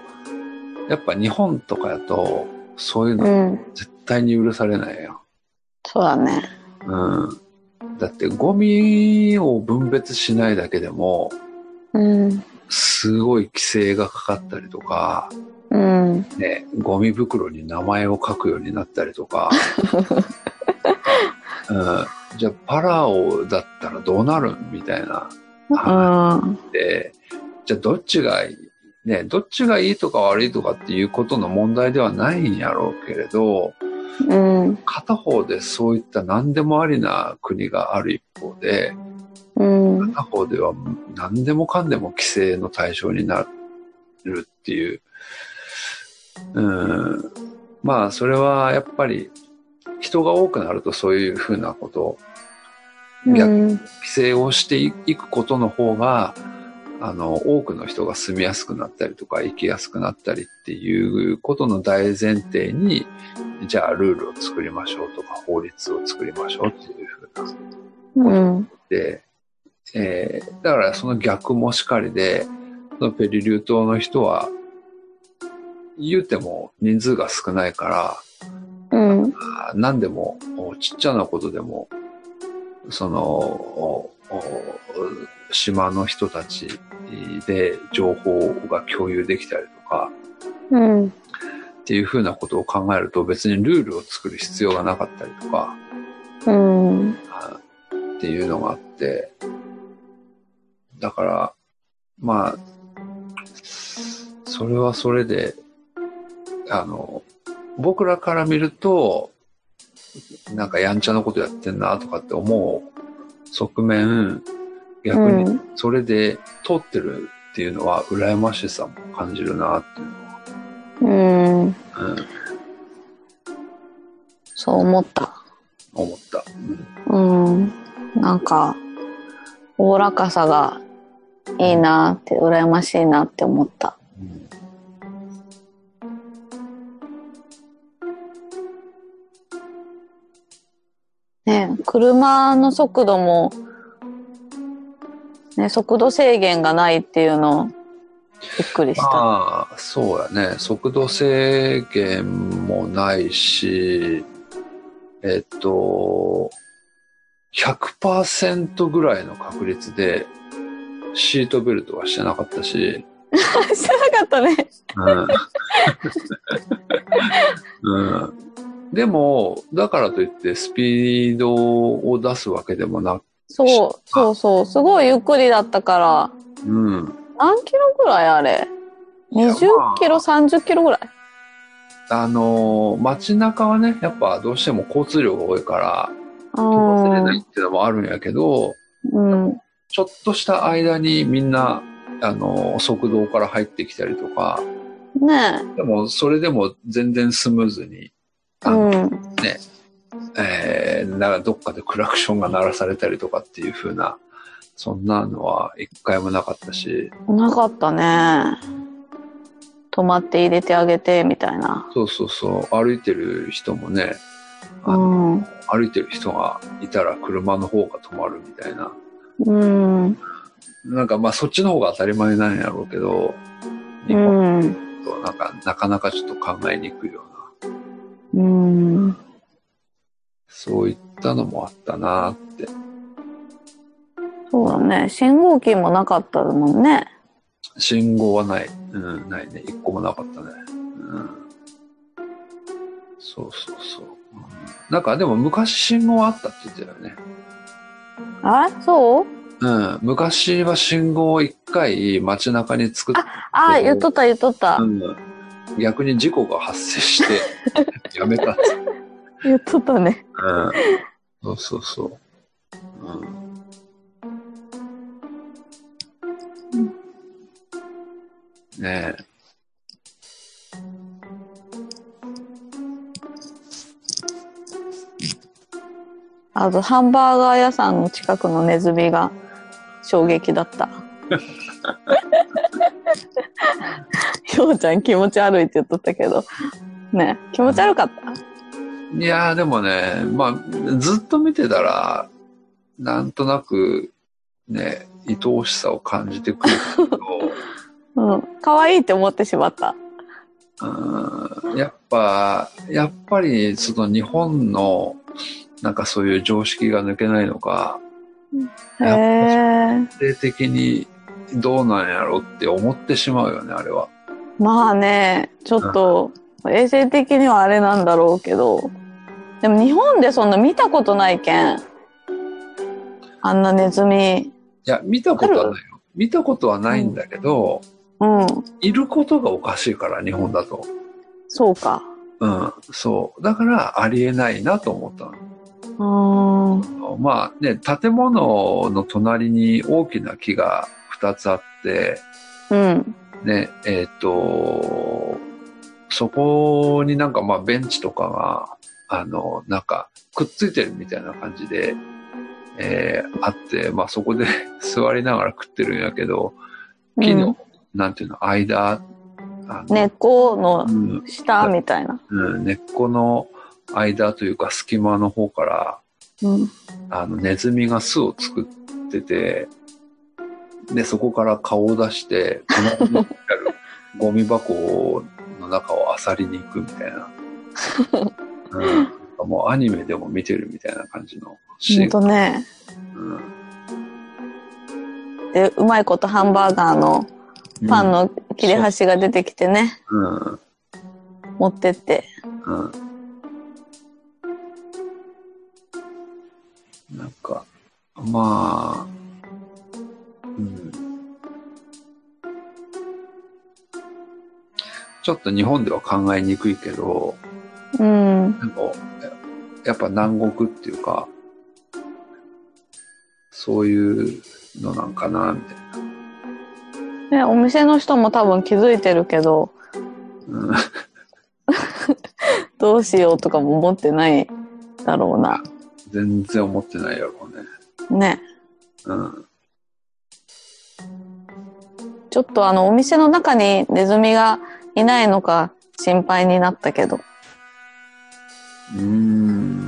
[SPEAKER 2] やっぱ日本とかやと、そういう
[SPEAKER 3] う
[SPEAKER 2] の
[SPEAKER 3] ん。
[SPEAKER 2] 絶対に許されないよ。
[SPEAKER 3] そうだね。
[SPEAKER 2] うん。だってゴミを分別しないだけでも、
[SPEAKER 3] うん。
[SPEAKER 2] すごい規制がかかったりとか、
[SPEAKER 3] うん。
[SPEAKER 2] ね、ゴミ袋に名前を書くようになったりとか、うん、じゃあパラオだったらどうなるん？みたいな
[SPEAKER 3] うん。
[SPEAKER 2] で、じゃあどっちがいい？ね、どっちがいいとか悪いとかっていうことの問題ではないんやろうけれど、
[SPEAKER 3] うん。
[SPEAKER 2] 片方でそういった何でもありな国がある一方で、
[SPEAKER 3] うん。
[SPEAKER 2] 片方では何でもかんでも規制の対象になるっていう。うん。まあ、それはやっぱり人が多くなるとそういうふうなこと、逆
[SPEAKER 3] うん。
[SPEAKER 2] 規制をしていくことの方が、あの、多くの人が住みやすくなったりとか、生きやすくなったりっていうことの大前提に、じゃあルールを作りましょうとか、法律を作りましょうっていうふうな
[SPEAKER 3] うん。
[SPEAKER 2] で、えーだからその逆もしかりで、そのペリリュー島の人は、言うても人数が少ないから、
[SPEAKER 3] うん。
[SPEAKER 2] あ何でも、おちっちゃなことでも、その、島の人たちで情報が共有できたりとか、
[SPEAKER 3] うん。
[SPEAKER 2] っていうふうなことを考えると別にルールを作る必要がなかったりとか、
[SPEAKER 3] うん。
[SPEAKER 2] あっていうのがあって、だから、まあ、それはそれで、あの、僕らから見ると、なんかやんちゃなことやってんなとかって思う側面、逆に
[SPEAKER 3] うん。
[SPEAKER 2] それで通ってるっていうのは羨ましさも感じるなっていうのは、
[SPEAKER 3] うん。
[SPEAKER 2] うん、
[SPEAKER 3] そう思った。
[SPEAKER 2] 思った。うん
[SPEAKER 3] うん。なんか、おおらかさがいいなって、羨ましいなって思った。
[SPEAKER 2] うん
[SPEAKER 3] ね、車の速度も、ね、速度制限がないっていうの、びっくりした。
[SPEAKER 2] ああ、そうやね。速度制限もないし、えっと、100%ぐらいの確率でシートベルトはしてなかったし、
[SPEAKER 3] してなかったね。
[SPEAKER 2] うん。うん、でも、だからといってスピードを出すわけでもなく、
[SPEAKER 3] そう、そうそう。すごいゆっくりだったから、
[SPEAKER 2] うん。
[SPEAKER 3] 何キロぐらいあれ？
[SPEAKER 2] いや
[SPEAKER 3] ?20
[SPEAKER 2] まあ
[SPEAKER 3] キロ、30キロぐらい？
[SPEAKER 2] あのー街中はね、やっぱどうしても交通量が多いから、飛ばせれないっていうのもあるんやけど、
[SPEAKER 3] うん。
[SPEAKER 2] ちょっとした間にみんな、あの、速道から入ってきたりとか、
[SPEAKER 3] ね
[SPEAKER 2] でもそれでも全然スムーズに、
[SPEAKER 3] え。
[SPEAKER 2] あの
[SPEAKER 3] うん。
[SPEAKER 2] えーなんかどっかでクラクションが鳴らされたりとかっていう風な、そんなのは一回もなかったし、
[SPEAKER 3] なかったね。止まって入れてあげて、みたいな。
[SPEAKER 2] そうそうそう、歩いてる人もね、あ
[SPEAKER 3] う
[SPEAKER 2] の
[SPEAKER 3] ん。
[SPEAKER 2] 歩いてる人がいたら車の方が止まるみたいな。
[SPEAKER 3] うん。
[SPEAKER 2] なんかまあそっちの方が当たり前なんやろうけど、日
[SPEAKER 3] う
[SPEAKER 2] 本
[SPEAKER 3] ん。
[SPEAKER 2] となんかなかなかちょっと考えにくいような、
[SPEAKER 3] うん。
[SPEAKER 2] そういったのもあったなって。
[SPEAKER 3] そうだね。信号機もなかったもんね。
[SPEAKER 2] 信号はない。うん、ないね。一個もなかったね。うん。そうそうそう。うんなんかでも昔信号あったって言ってたよね。
[SPEAKER 3] あそう？
[SPEAKER 2] うん。昔は信号を一回街中に作っ
[SPEAKER 3] あ、言っとった言っとった。
[SPEAKER 2] うん、逆に事故が発生してやめたって。
[SPEAKER 3] 言っとったね。
[SPEAKER 2] うん。そうそうそう。うん。ねえ。
[SPEAKER 3] あと、ハンバーガー屋さんの近くのネズミが衝撃だった。ようちゃん気持ち悪いって言っとったけど。ね気持ち悪かった？
[SPEAKER 2] いやーでもね、まあ、ずっと見てたら、なんとなく、ね、愛おしさを感じてくるけど、
[SPEAKER 3] うん。可愛いって思ってしまった。
[SPEAKER 2] うんやっぱ、やっぱり、その日本の、なんかそういう常識が抜けないのか、
[SPEAKER 3] へえ。
[SPEAKER 2] 性的にどうなんやろうって思ってしまうよね、あれは。
[SPEAKER 3] まあね、ちょっと、衛生的にはあれなんだろうけど、でも日本でそんな見たことないけん。あんなネズミ。
[SPEAKER 2] いや、見たことはないよ。見たことはないんだけど、
[SPEAKER 3] うん。
[SPEAKER 2] いることがおかしいから、日本だと。
[SPEAKER 3] そうか。
[SPEAKER 2] うん、そう。だから、ありえないなと思ったの。
[SPEAKER 3] うーん。
[SPEAKER 2] まあね、建物の隣に大きな木が2つあって、
[SPEAKER 3] うん。
[SPEAKER 2] ね、えっ、と、そこになんかまあベンチとかが、あの、なんかくっついてるみたいな感じで、えーあって、まあそこで 座りながら食ってるんやけど、木の、なんていうの、間、
[SPEAKER 3] 根っこの
[SPEAKER 2] うん
[SPEAKER 3] 下みたいな。
[SPEAKER 2] うん、根っこの間というか隙間の方から、
[SPEAKER 3] うん。
[SPEAKER 2] あの、ネズミが巣を作ってて、で、そこから顔を出して、隣にあるゴミ箱の中を漁りに行くみたいな。うん、もうアニメでも見てるみたいな感じのシ
[SPEAKER 3] ほん
[SPEAKER 2] ーン。
[SPEAKER 3] とね。
[SPEAKER 2] うん
[SPEAKER 3] で、うまいことハンバーガーのパンの切れ端が出てきてね、
[SPEAKER 2] うん、
[SPEAKER 3] 持ってって。
[SPEAKER 2] うん。なんか、まあ、うん。ちょっと日本では考えにくいけど、
[SPEAKER 3] うん。
[SPEAKER 2] でも、ややっぱ南国っていうか、そういうのなんかな、みたいな。
[SPEAKER 3] ね、お店の人も多分気づいてるけど、
[SPEAKER 2] うん、
[SPEAKER 3] どうしようとかも思ってないだろうな。
[SPEAKER 2] 全然思ってないやろうね。
[SPEAKER 3] ね。
[SPEAKER 2] うん。
[SPEAKER 3] ちょっとあの、お店の中にネズミがいないのか心配になったけど。
[SPEAKER 2] うーん。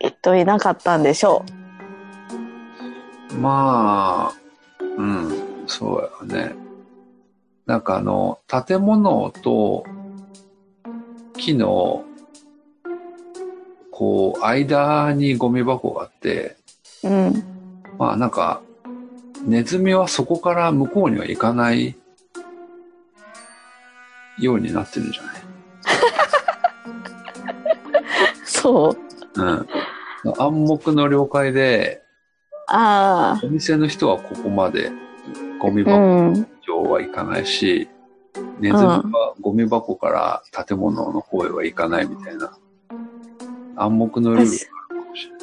[SPEAKER 3] きっといなかったんでしょ
[SPEAKER 2] まあ、うん、そうやね。なんかあの、建物と木の、こう、間にゴミ箱があって、
[SPEAKER 3] う。うん。
[SPEAKER 2] まあなんか、ネズミはそこから向こうには行かないようになってるんじゃない？
[SPEAKER 3] そう。
[SPEAKER 2] うん。暗黙の了解で、
[SPEAKER 3] あ
[SPEAKER 2] お店の人はここまでゴミ
[SPEAKER 3] あ。う
[SPEAKER 2] 箱
[SPEAKER 3] ん。
[SPEAKER 2] 上は行かないし、ネズミはゴミ箱から建物の方へは行かないみたいな暗黙のルールがあるかもしれない。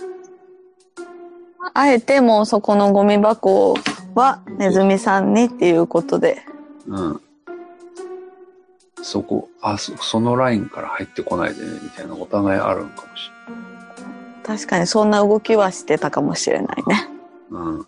[SPEAKER 3] あえてもうそこのゴミ箱はネズミさんにっていうことで。
[SPEAKER 2] うん。そこ、あ、そそのラインから入ってこないでね、みたいなお互いあるんかもし
[SPEAKER 3] 確かにそんな動きはしてたかもしれないね。
[SPEAKER 2] れない。うん。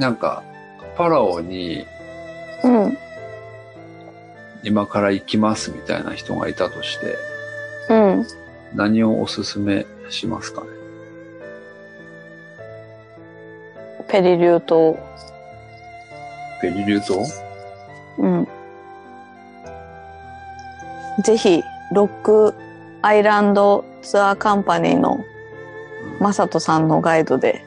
[SPEAKER 2] なんか、パラオに
[SPEAKER 3] うん。
[SPEAKER 2] 今から行きますみたいな人がいたとして、
[SPEAKER 3] うん。
[SPEAKER 2] 何をおすすめしますかね？
[SPEAKER 3] ペリリュー島。
[SPEAKER 2] ペリリュー島
[SPEAKER 3] うん。ぜひ、ロックアイランドツアーカンパニーのマサトさんのガイドで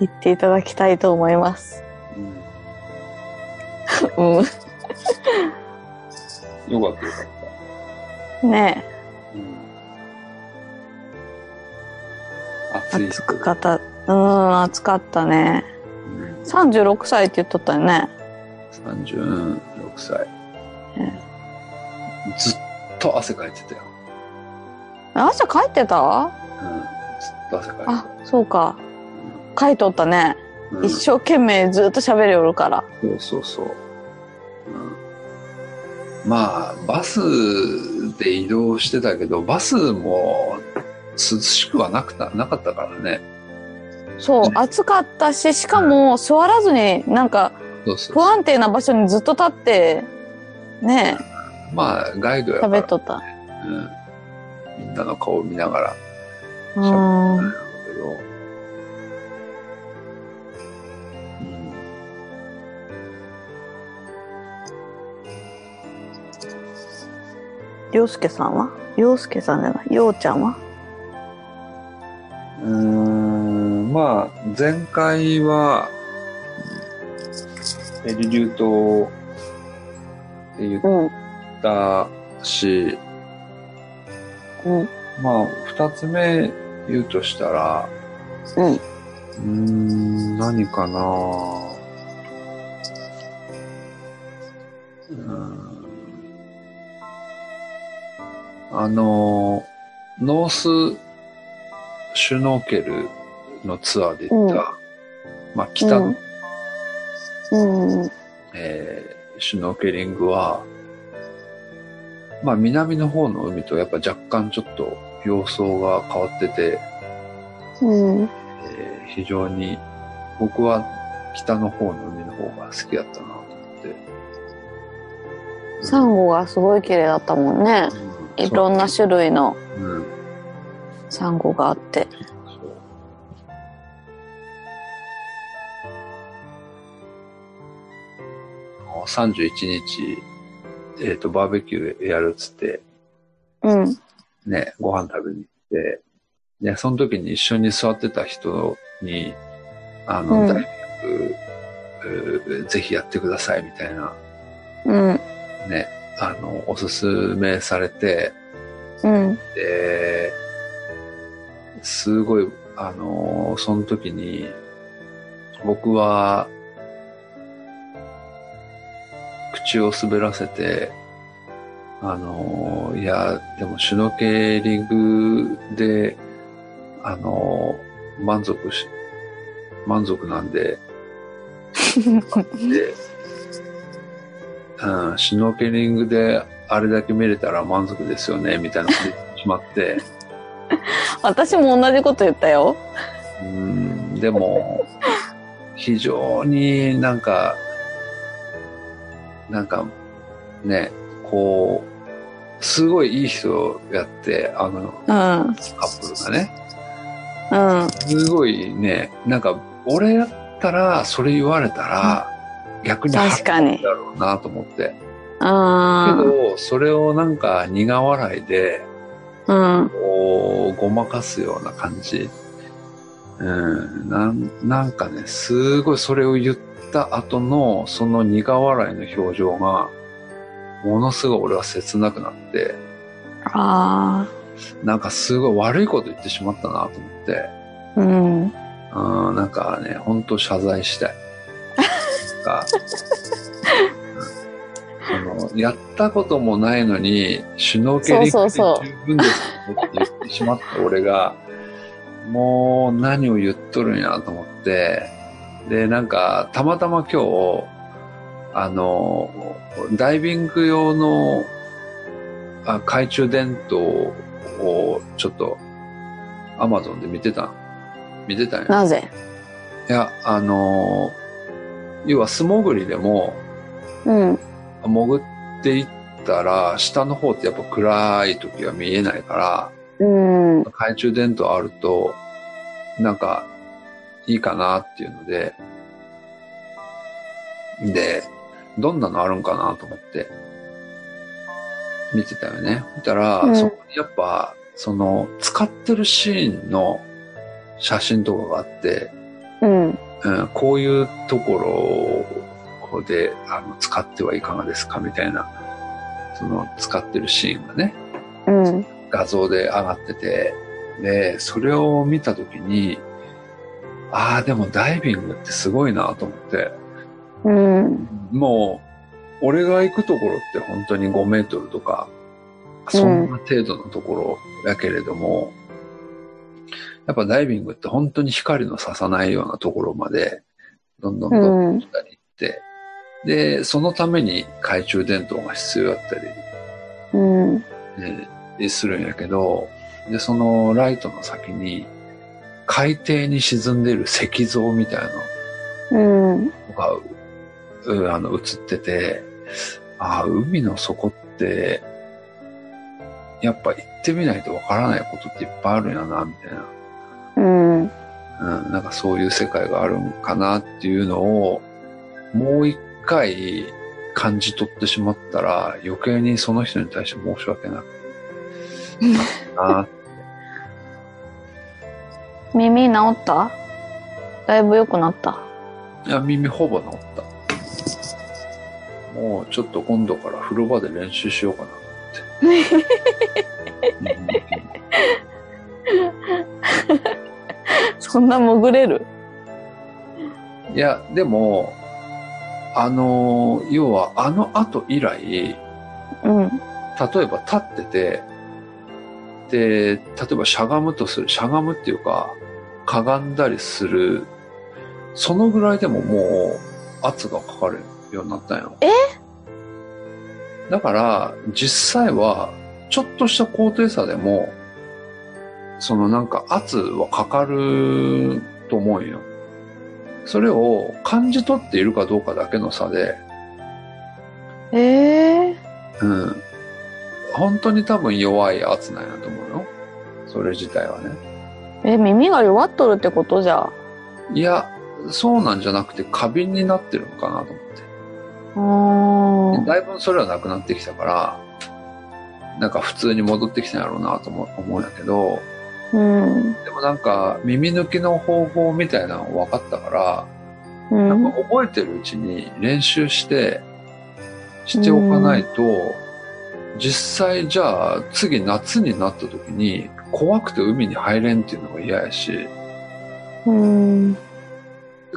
[SPEAKER 3] 行っていただきたいと思います。
[SPEAKER 2] うん
[SPEAKER 3] うん。
[SPEAKER 2] よかったよかった。
[SPEAKER 3] ね
[SPEAKER 2] うん、暑い
[SPEAKER 3] え、暑くかた、うん、暑かったね。
[SPEAKER 2] うん
[SPEAKER 3] 36歳って言っとったよね。
[SPEAKER 2] 36歳、ずっと汗かいてたよ、
[SPEAKER 3] 朝帰ってた？
[SPEAKER 2] うん、ずっと汗かいて
[SPEAKER 3] あ、そうか。書いとったね。
[SPEAKER 2] た、うん、
[SPEAKER 3] 一生懸命ずっと喋りおるから。
[SPEAKER 2] そうそうそう、うん、まあバスで移動してたけどバスも涼しくはなくたなかったからね。
[SPEAKER 3] そう、暑かったし、しかも座らずになんか不安定な場所にずっと立って、ね。
[SPEAKER 2] まあ、ガイド
[SPEAKER 3] え、
[SPEAKER 2] やから、
[SPEAKER 3] 喋っとった。
[SPEAKER 2] うん。みんなの顔を見ながら。
[SPEAKER 3] うん。りょうすけさんは？ようすけさんじゃない？ようちゃんは？
[SPEAKER 2] うーん、まあ、前回は、ペリリュートって言っ
[SPEAKER 3] うん。
[SPEAKER 2] たし、
[SPEAKER 3] うん。
[SPEAKER 2] まあ、二つ目言うとしたら、
[SPEAKER 3] うん。
[SPEAKER 2] うーん、何かなうーんあの、ノースシュノーケルのツアーで行った、
[SPEAKER 3] うん
[SPEAKER 2] まあ、北の、
[SPEAKER 3] うん。うん。
[SPEAKER 2] えーシュノーケリングは、まあ、南の方の海とやっぱ若干ちょっと様相が変わってて、
[SPEAKER 3] うん。
[SPEAKER 2] えー非常に僕は北の方の海の方が好きだったなと思って。
[SPEAKER 3] サンゴがすごい綺麗だったもんね。
[SPEAKER 2] うん
[SPEAKER 3] いろんな種類の。サンゴがあって。
[SPEAKER 2] そうあ31日、えっ、と、バーベキューやるっつって、
[SPEAKER 3] うん。
[SPEAKER 2] ね、ご飯食べに行って、で、その時に一緒に座ってた人に、あの、
[SPEAKER 3] うん
[SPEAKER 2] ぜひやってくださいみたいな、
[SPEAKER 3] うん。
[SPEAKER 2] ね、あの、おすすめされて、
[SPEAKER 3] うん。
[SPEAKER 2] で、すごい、あの、その時に、僕は、口を滑らせて、あの、いや、でもシュノーケリングで、あの、満足し、満足なんで、で、うん、シュノーケリングであれだけ見れたら満足ですよね、みたいなこと言ってしまって、
[SPEAKER 3] 私も同じこと言ったよ。
[SPEAKER 2] うん、でも、非常になんか、なんか、ね、こう、すごいいい人やって、あの、
[SPEAKER 3] うん。
[SPEAKER 2] カップルがね、
[SPEAKER 3] うん。
[SPEAKER 2] すごいね、なんか、俺やったら、それ言われたら、逆に
[SPEAKER 3] 確かに
[SPEAKER 2] だろうなと思って。
[SPEAKER 3] あ
[SPEAKER 2] けど、それをなんか苦笑いで、
[SPEAKER 3] あ。うん。
[SPEAKER 2] こう、ごまかすような感じ。うん、なん、なんかね、すごいそれを言った後の、その苦笑いの表情が、ものすごい俺は切なくなって、
[SPEAKER 3] あ
[SPEAKER 2] なんかすごい悪いこと言ってしまったなと思って、
[SPEAKER 3] あ。うん。
[SPEAKER 2] うん、なんかね、本当謝罪したい。か。うん。そのやったこともないのに、シュノーケリングで十分ですよって言ってしまった俺が、もう何を言っとるんやと思って、で、なんか、たまたま今日、あの、ダイビング用のあ懐中電灯をちょっと、アマゾンで見てたん見てたんや。
[SPEAKER 3] なぜ？
[SPEAKER 2] いや、あのー要は素潜りでも、
[SPEAKER 3] うん。
[SPEAKER 2] 潜っていったら、下の方ってやっぱ暗い時は見えないから、
[SPEAKER 3] うん。
[SPEAKER 2] 懐中電灯あると、なんか、いいかなっていうので、で、どんなのあるんかなと思って、見てたよね。見たら、
[SPEAKER 3] うん
[SPEAKER 2] そこにやっぱ、その、使ってるシーンの写真とかがあって、
[SPEAKER 3] うん。
[SPEAKER 2] うん、こういうところであの使ってはいかがですかみたいな、その使ってるシーンがね、
[SPEAKER 3] うん。
[SPEAKER 2] 画像で上がってて、で、それを見たときに、ああ、でもダイビングってすごいなと思って、
[SPEAKER 3] うん。
[SPEAKER 2] もう、俺が行くところって本当に5メートルとか、そんな程度のところだけれども、やっぱダイビングって本当に光の差さないようなところまで、どんどんどんどん下に行って、で、そのために懐中電灯が必要だったり、
[SPEAKER 3] うん。
[SPEAKER 2] ねするんやけど、で、そのライトの先に、海底に沈んでいる石像みたい
[SPEAKER 3] うん。
[SPEAKER 2] なのが、うあの、映ってて、ああ、海の底って、やっぱ行ってみないとわからないことっていっぱいあるんやな、みたいな。
[SPEAKER 3] うん。
[SPEAKER 2] うん、なんかそういう世界があるんかなっていうのを、もう一回感じ取ってしまったら、余計にその人に対して申し訳なくな。
[SPEAKER 3] 耳治った？だいぶ良くなった？
[SPEAKER 2] いや、耳ほぼ治った。もうちょっと今度から風呂場で練習しようかなって。
[SPEAKER 3] そんな潜れる？
[SPEAKER 2] いや、でも、あの、要はあの後以来、
[SPEAKER 3] うん。
[SPEAKER 2] 例えば立ってて、で、例えばしゃがむとする、しゃがむっていうか、かがんだりする、そのぐらいでももう圧がかかるようになったんよ。
[SPEAKER 3] え？
[SPEAKER 2] だから、実際は、ちょっとした高低差でも、そのなんか圧はかかると思うよ。それを感じ取っているかどうかだけの差で、
[SPEAKER 3] ええ
[SPEAKER 2] うん。本当に多分弱い圧なんやと思うよ。それ自体はね。
[SPEAKER 3] え、耳が弱っとるってことじゃ。
[SPEAKER 2] いや、そうなんじゃなくて過敏になってるのかなと思って。
[SPEAKER 3] うーん。
[SPEAKER 2] だいぶそれはなくなってきたから、なんか普通に戻ってきたんやろうなと思思うんやけど、
[SPEAKER 3] うん。
[SPEAKER 2] でもなんか耳抜きの方法みたいなの分かったから、
[SPEAKER 3] うん。
[SPEAKER 2] なんか覚えてるうちに練習して、しておかないと、実際じゃあ次夏になった時に怖くて海に入れんっていうのが嫌やし、
[SPEAKER 3] うん。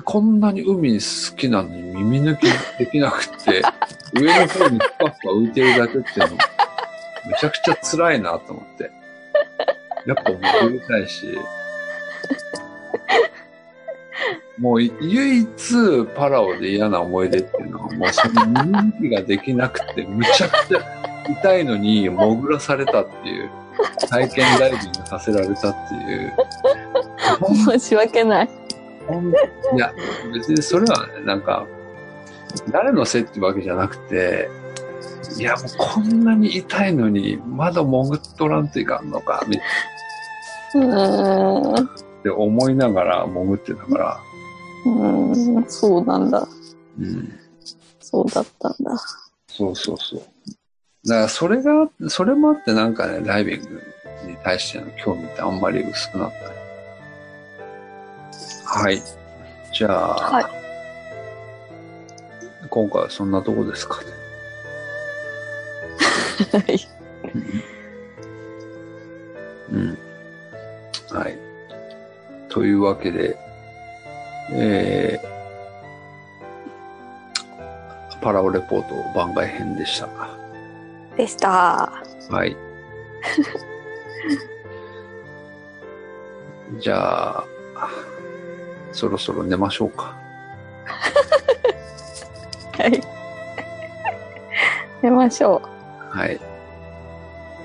[SPEAKER 2] こんなに海好きなのに耳抜きできなくて、上の方にふかふか浮いてるだけっていうの、めちゃくちゃ辛いなと思って。やっぱ潜りたいし、もう唯一パラオで嫌な思い出っていうのは、もうその耳抜きができなくて、むちゃくちゃ痛いのに潜らされたっていう、体験ダイビングさせられたっていう、
[SPEAKER 3] 申し訳ない。
[SPEAKER 2] いや、別にそれはね、なんか、誰のせいってわけじゃなくて、いや、もうこんなに痛いのに、まだ潜っとらんといかんのか、みたいう
[SPEAKER 3] ーん。
[SPEAKER 2] って思いながら潜ってたから、
[SPEAKER 3] うん。そうなんだ。
[SPEAKER 2] うん。
[SPEAKER 3] そうだったんだ。
[SPEAKER 2] そうそうそう。だから、それが、それもあってなんかね、ダイビングに対しての興味ってあんまり薄くなったね。はい。じゃあ、
[SPEAKER 3] はい
[SPEAKER 2] 今回はそんなとこですかね。
[SPEAKER 3] はい。
[SPEAKER 2] うん。はい。というわけで、えー、パラオレポート番外編でした。
[SPEAKER 3] でした。
[SPEAKER 2] はい。じゃあ、そろそろ寝ましょうか。
[SPEAKER 3] はい。寝ましょ
[SPEAKER 2] はい。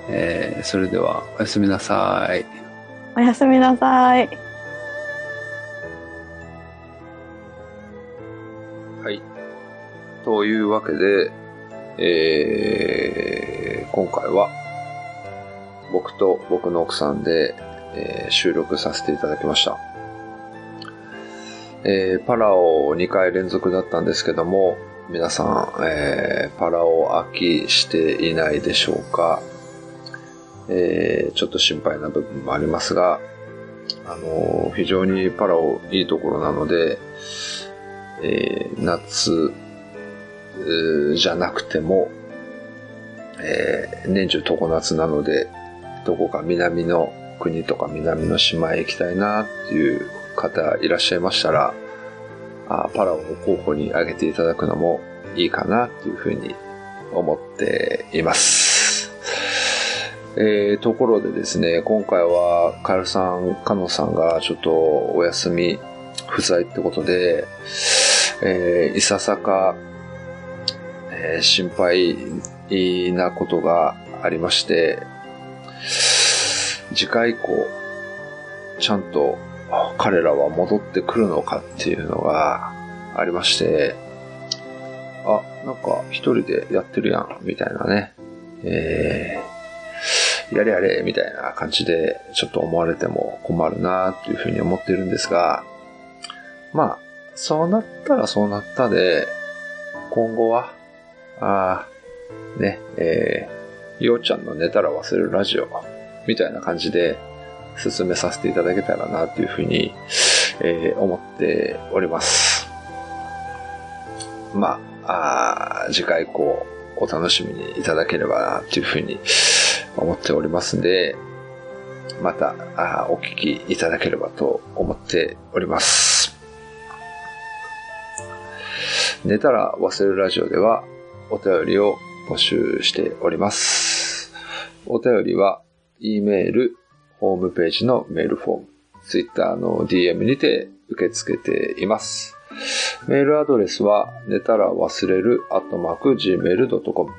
[SPEAKER 2] えー、それではおやすみなさい。
[SPEAKER 3] う。おやすみなさい。
[SPEAKER 2] はい。というわけで、えー、今回は僕と僕の奥さんで、えー収録させていただきました。えーパラオ2回連続だったんですけども、皆さん、えーパラオ飽きしていないでしょうか、えーちょっと心配な部分もありますが、あのー非常にパラオいいところなので、えー夏じゃなくても、えー年中常夏なので、どこか南の国とか南の島へ行きたいなっていう方いらっしゃいましたら、あパラオの候補に挙げていただくのもいいかなっていうふうに思っています。えーところでですね、今回はカエルさん、カノさんがちょっとお休み不在ってことで、えーいささか、えー心配なことがありまして、次回以降、ちゃんと彼らは戻ってくるのかっていうのがありまして、あ、なんか一人でやってるやん、みたいなね。えー、やれやれ、みたいな感じで、ちょっと思われても困るな、というふうに思ってるんですが、まあ、そうなったらそうなったで、今後は、あね、えー、ようちゃんの寝たら忘れるラジオ、みたいな感じで進めさせていただけたらな、というふうに、えー思っております。まあ、あ次回以降、お楽しみにいただければな、というふうに思っておりますんで、また、あーお聞きいただければと思っております。寝たら忘れるラジオでは、お便りを募集しております。お便りは、e メール、ホームページのメールフォーム、Twitter の DM にて受け付けています。メールアドレスは、寝たら忘れる、アットマーク、gmail.com。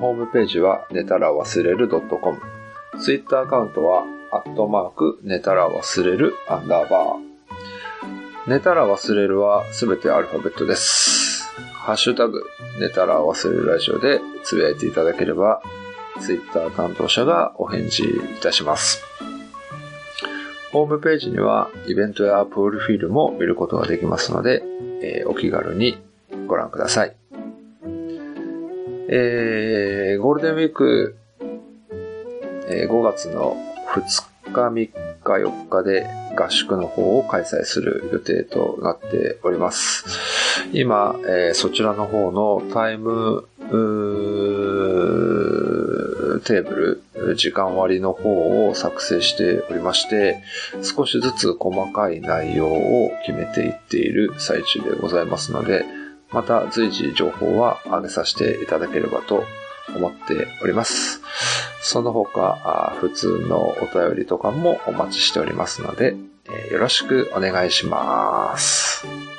[SPEAKER 2] ホームページは、寝たら忘れる .com。ツイッターアカウントは、アットマーク、寝たら忘れる、アンダーバー。寝たら忘れるはすべてアルファベットです。ハッシュタグ、寝たら忘れるラジオでつぶやいていただければ、ツイッター担当者がお返事いたします。ホームページにはイベントやプロフィールも見ることができますので、えーお気軽にご覧ください。えーゴールデンウィーク、えー5月の2日、3日、4日で合宿の方を開催する予定となっております。今、えーそちらの方のタイムテーブル、時間割の方を作成しておりまして、少しずつ細かい内容を決めていっている最中でございますので、また随時情報は上げさせていただければと思っております。その他、普通のお便りとかもお待ちしておりますので、よろしくお願いします。